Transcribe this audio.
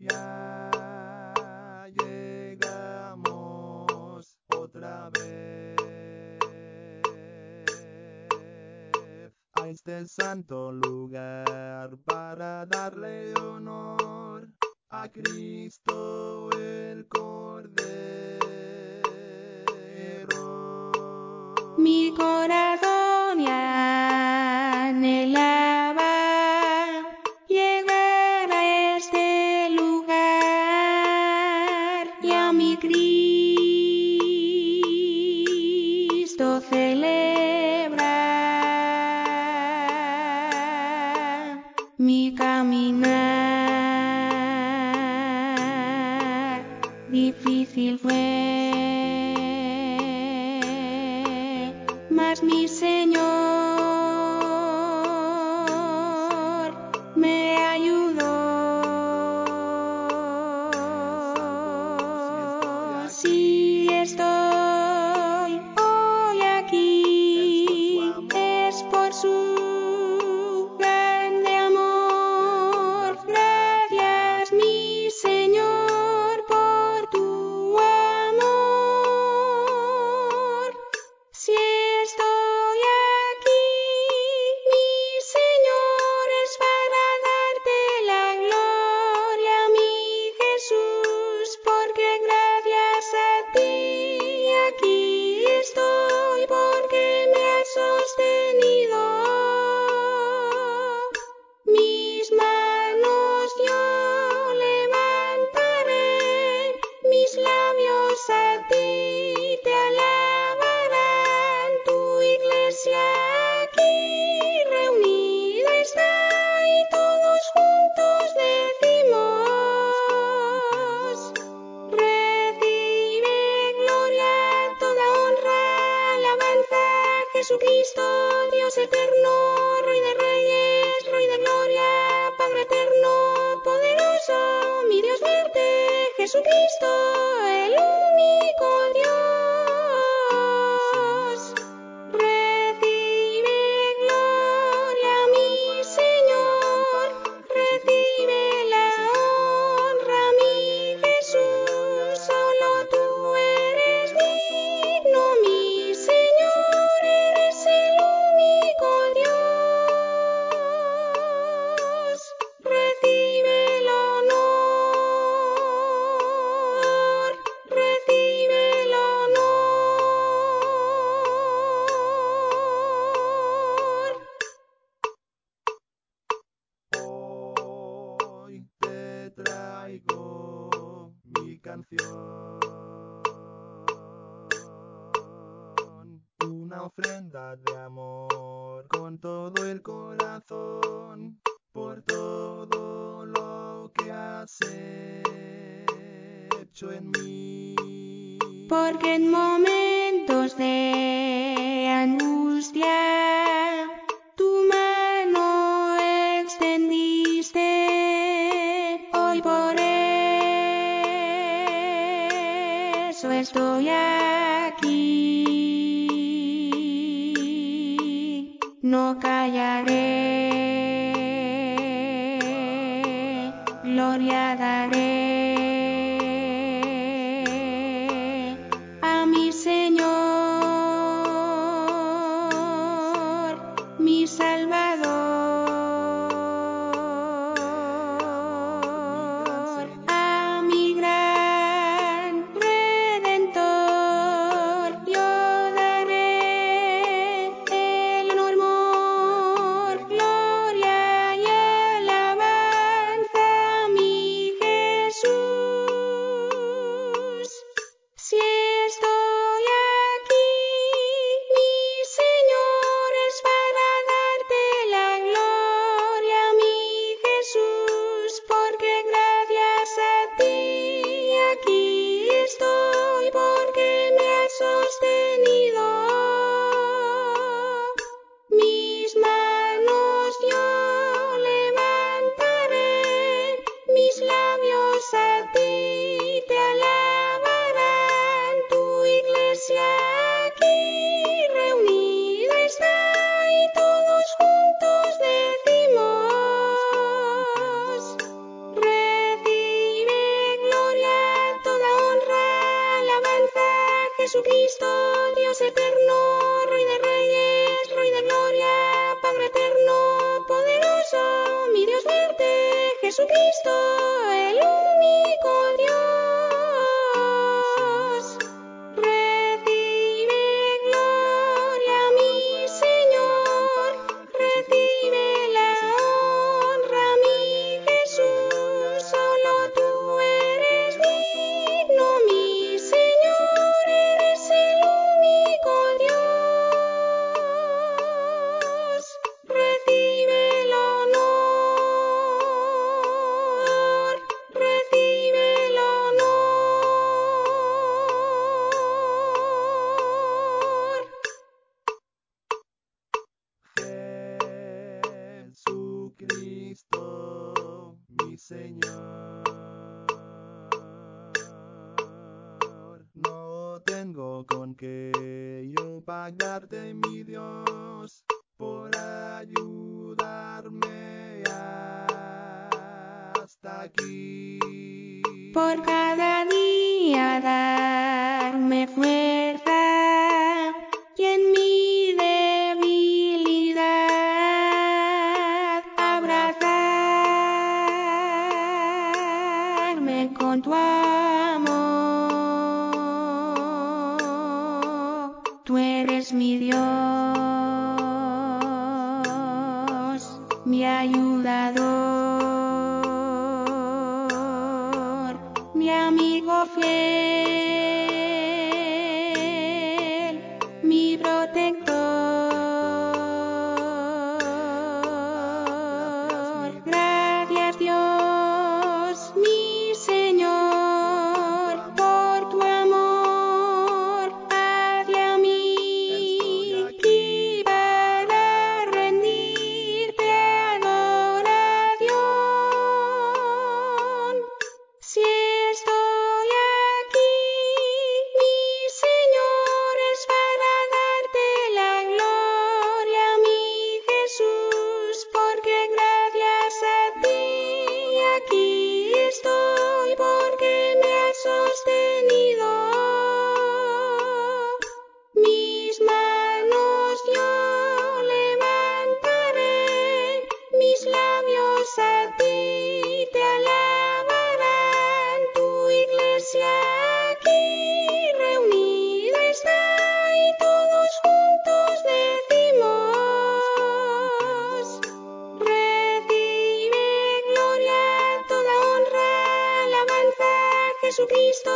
Ya llegamos otra vez a este santo lugar para darle honor a Cristo. Cristo celebra mi caminar. Difícil fue, mas mi Señor. ofrenda de amor con todo el corazón por todo lo que has hecho en mí. Porque en momentos de angustia tu mano extendiste hoy por eso estoy aquí no callaré, gloria daré. Jesucristo, el único. Quiero pagarte, mi Dios, por ayudarme hasta aquí. mi Dios, mi ayudador, mi amigo fiel. Jesucristo.